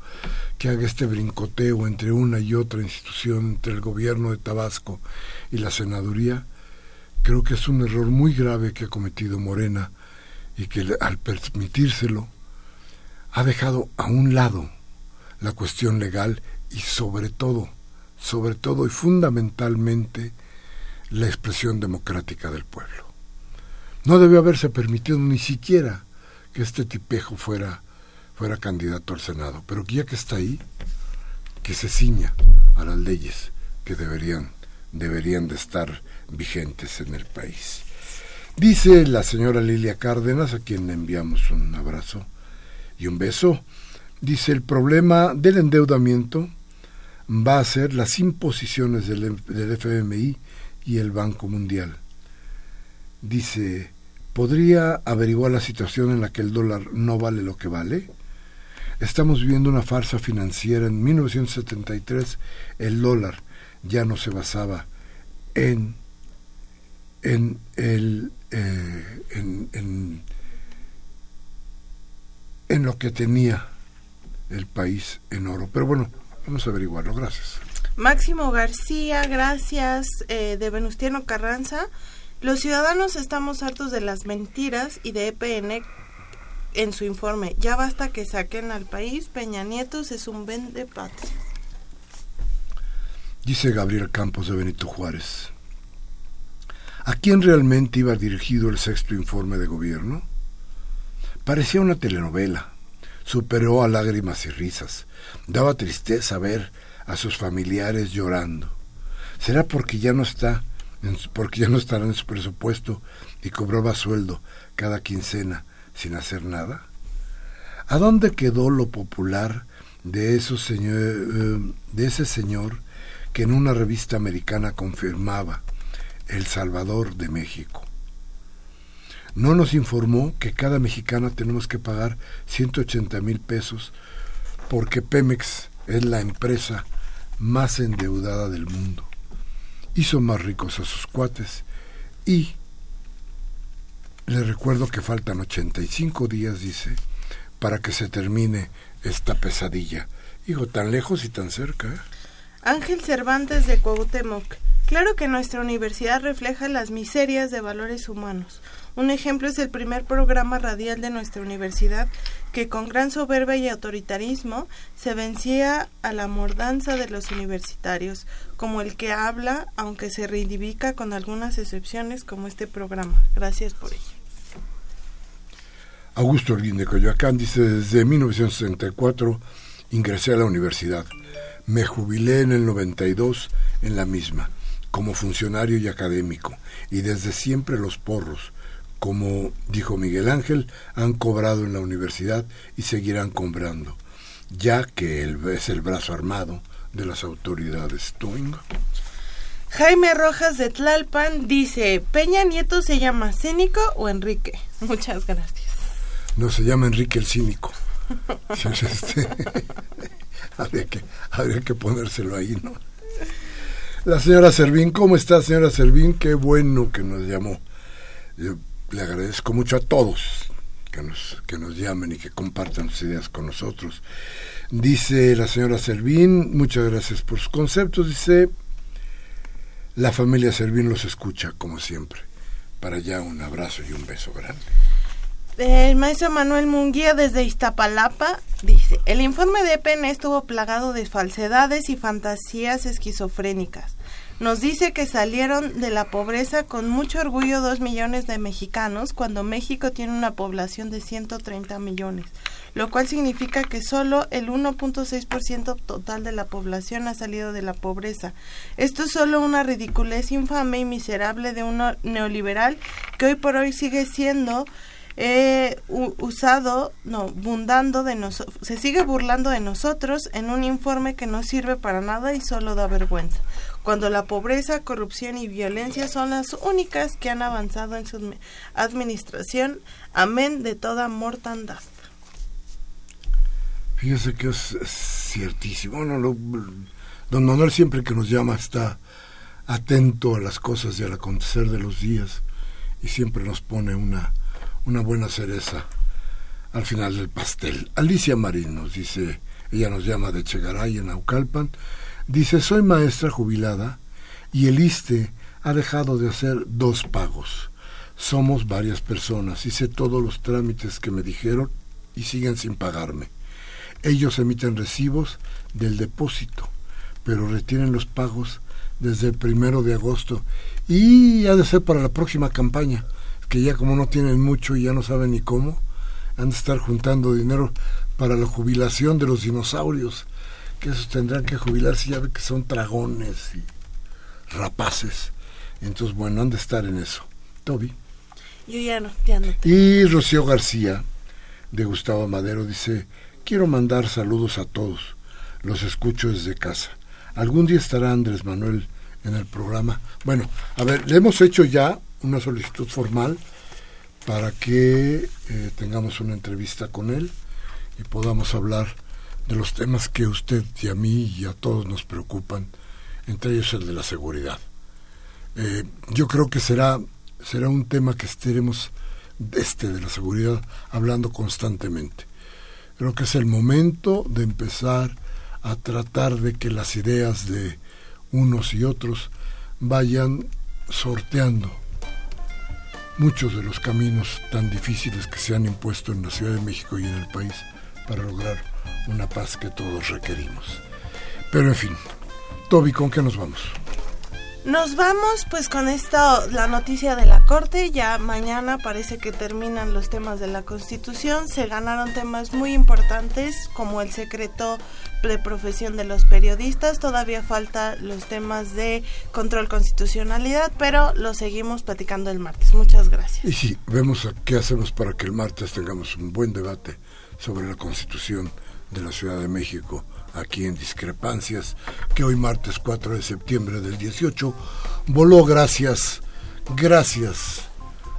que haga este brincoteo entre una y otra institución, entre el gobierno de Tabasco y la senaduría, creo que es un error muy grave que ha cometido Morena y que al permitírselo ha dejado a un lado la cuestión legal y sobre todo, sobre todo y fundamentalmente, la expresión democrática del pueblo. No debió haberse permitido ni siquiera que este tipejo fuera, fuera candidato al Senado, pero ya que está ahí, que se ciña a las leyes que deberían, deberían de estar vigentes en el país. Dice la señora Lilia Cárdenas, a quien le enviamos un abrazo y un beso, dice el problema del endeudamiento va a ser las imposiciones del, FMI y el Banco Mundial. Dice, ¿podría averiguar la situación en la que el dólar no vale lo que vale? Estamos viviendo una farsa financiera. En 1973 el dólar ya no se basaba eh, en, en, en lo que tenía el país en oro. Pero bueno, vamos a averiguarlo. Gracias. Máximo García, gracias, eh, de Venustiano Carranza. Los ciudadanos estamos hartos de las mentiras y de EPN en su informe. Ya basta que saquen al país. Peña Nietos es un vende patria. Dice Gabriel Campos de Benito Juárez. ¿A quién realmente iba dirigido el sexto informe de gobierno? Parecía una telenovela. Superó a lágrimas y risas. Daba tristeza ver a sus familiares llorando. ¿Será porque ya no está, porque ya no estará en su presupuesto y cobraba sueldo cada quincena sin hacer nada? ¿A dónde quedó lo popular de, señor, eh, de ese señor que en una revista americana confirmaba El Salvador de México? No nos informó que cada mexicana tenemos que pagar 180 mil pesos porque Pemex es la empresa más endeudada del mundo. Hizo más ricos a sus cuates y le recuerdo que faltan 85 días, dice, para que se termine esta pesadilla. Hijo, tan lejos y tan cerca. ¿eh? Ángel Cervantes de Cuauhtémoc. Claro que nuestra universidad refleja las miserias de valores humanos. Un ejemplo es el primer programa radial de nuestra universidad que con gran soberbia y autoritarismo se vencía a la mordanza de los universitarios, como el que habla, aunque se reivindica con algunas excepciones como este programa. Gracias por ello. Augusto Orguín de Coyoacán dice, desde 1964 ingresé a la universidad. Me jubilé en el 92 en la misma, como funcionario y académico, y desde siempre los porros, como dijo Miguel Ángel, han cobrado en la universidad y seguirán cobrando, ya que él es el brazo armado de las autoridades. Jaime Rojas de Tlalpan dice, ¿Peña Nieto se llama Cínico o Enrique? Muchas gracias. No, se llama Enrique el Cínico. Este, habría, que, habría que ponérselo ahí, ¿no? La señora Servín, ¿cómo está señora Servín? Qué bueno que nos llamó. Yo le agradezco mucho a todos que nos, que nos llamen y que compartan sus ideas con nosotros. Dice la señora Servín, muchas gracias por sus conceptos. Dice, la familia Servín los escucha, como siempre. Para allá un abrazo y un beso grande. El maestro Manuel Munguía desde Iztapalapa dice, el informe de EPN estuvo plagado de falsedades y fantasías esquizofrénicas. Nos dice que salieron de la pobreza con mucho orgullo dos millones de mexicanos cuando México tiene una población de 130 millones, lo cual significa que solo el 1.6% total de la población ha salido de la pobreza. Esto es solo una ridiculez infame y miserable de un neoliberal que hoy por hoy sigue siendo eh, usado, no, bundando de nosotros, se sigue burlando de nosotros en un informe que no sirve para nada y solo da vergüenza, cuando la pobreza, corrupción y violencia son las únicas que han avanzado en su administración, amén de toda mortandad. Fíjese que es, ciertísimo. don Manuel siempre que nos llama está atento a las cosas y al acontecer de los días y siempre nos pone una una buena cereza al final del pastel. Alicia Marín nos dice, ella nos llama de Chegaray en Aucalpan, dice, soy maestra jubilada y el ISTE ha dejado de hacer dos pagos. Somos varias personas, hice todos los trámites que me dijeron y siguen sin pagarme. Ellos emiten recibos del depósito, pero retienen los pagos desde el primero de agosto y ha de ser para la próxima campaña que ya como no tienen mucho y ya no saben ni cómo, han de estar juntando dinero para la jubilación de los dinosaurios, que esos tendrán que jubilarse, ya ve que son dragones y rapaces. Entonces, bueno, han de estar en eso. Toby. Yo ya no, ya no. Y Rocío García, de Gustavo Madero, dice, quiero mandar saludos a todos, los escucho desde casa. Algún día estará Andrés Manuel en el programa. Bueno, a ver, le hemos hecho ya una solicitud formal para que eh, tengamos una entrevista con él y podamos hablar de los temas que usted y a mí y a todos nos preocupan, entre ellos el de la seguridad. Eh, yo creo que será, será un tema que estaremos, este de la seguridad, hablando constantemente. Creo que es el momento de empezar a tratar de que las ideas de unos y otros vayan sorteando muchos de los caminos tan difíciles que se han impuesto en la Ciudad de México y en el país para lograr una paz que todos requerimos. Pero en fin, Toby, ¿con qué nos vamos? Nos vamos pues con esto, la noticia de la Corte, ya mañana parece que terminan los temas de la Constitución, se ganaron temas muy importantes como el secreto de profesión de los periodistas, todavía falta los temas de control constitucionalidad, pero lo seguimos platicando el martes. Muchas gracias. Y sí, vemos qué hacemos para que el martes tengamos un buen debate sobre la Constitución de la Ciudad de México aquí en Discrepancias, que hoy martes 4 de septiembre del 18 voló gracias, gracias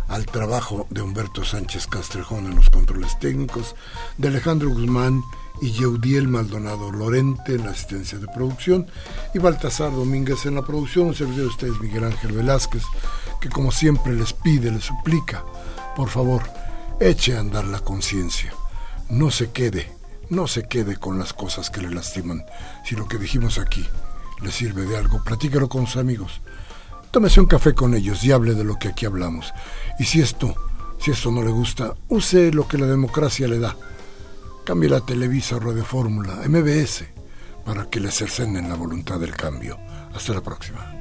al trabajo de Humberto Sánchez Castrejón en los controles técnicos, de Alejandro Guzmán y Yeudiel Maldonado Lorente en la asistencia de producción y Baltasar Domínguez en la producción, un servidor de ustedes Miguel Ángel Velázquez, que como siempre les pide, les suplica, por favor, eche a andar la conciencia, no se quede no se quede con las cosas que le lastiman. Si lo que dijimos aquí le sirve de algo, platícalo con sus amigos. Tómese un café con ellos y hable de lo que aquí hablamos. Y si esto, si esto no le gusta, use lo que la democracia le da. Cambie la Televisa o de Fórmula, MBS, para que le cercenen la voluntad del cambio. Hasta la próxima.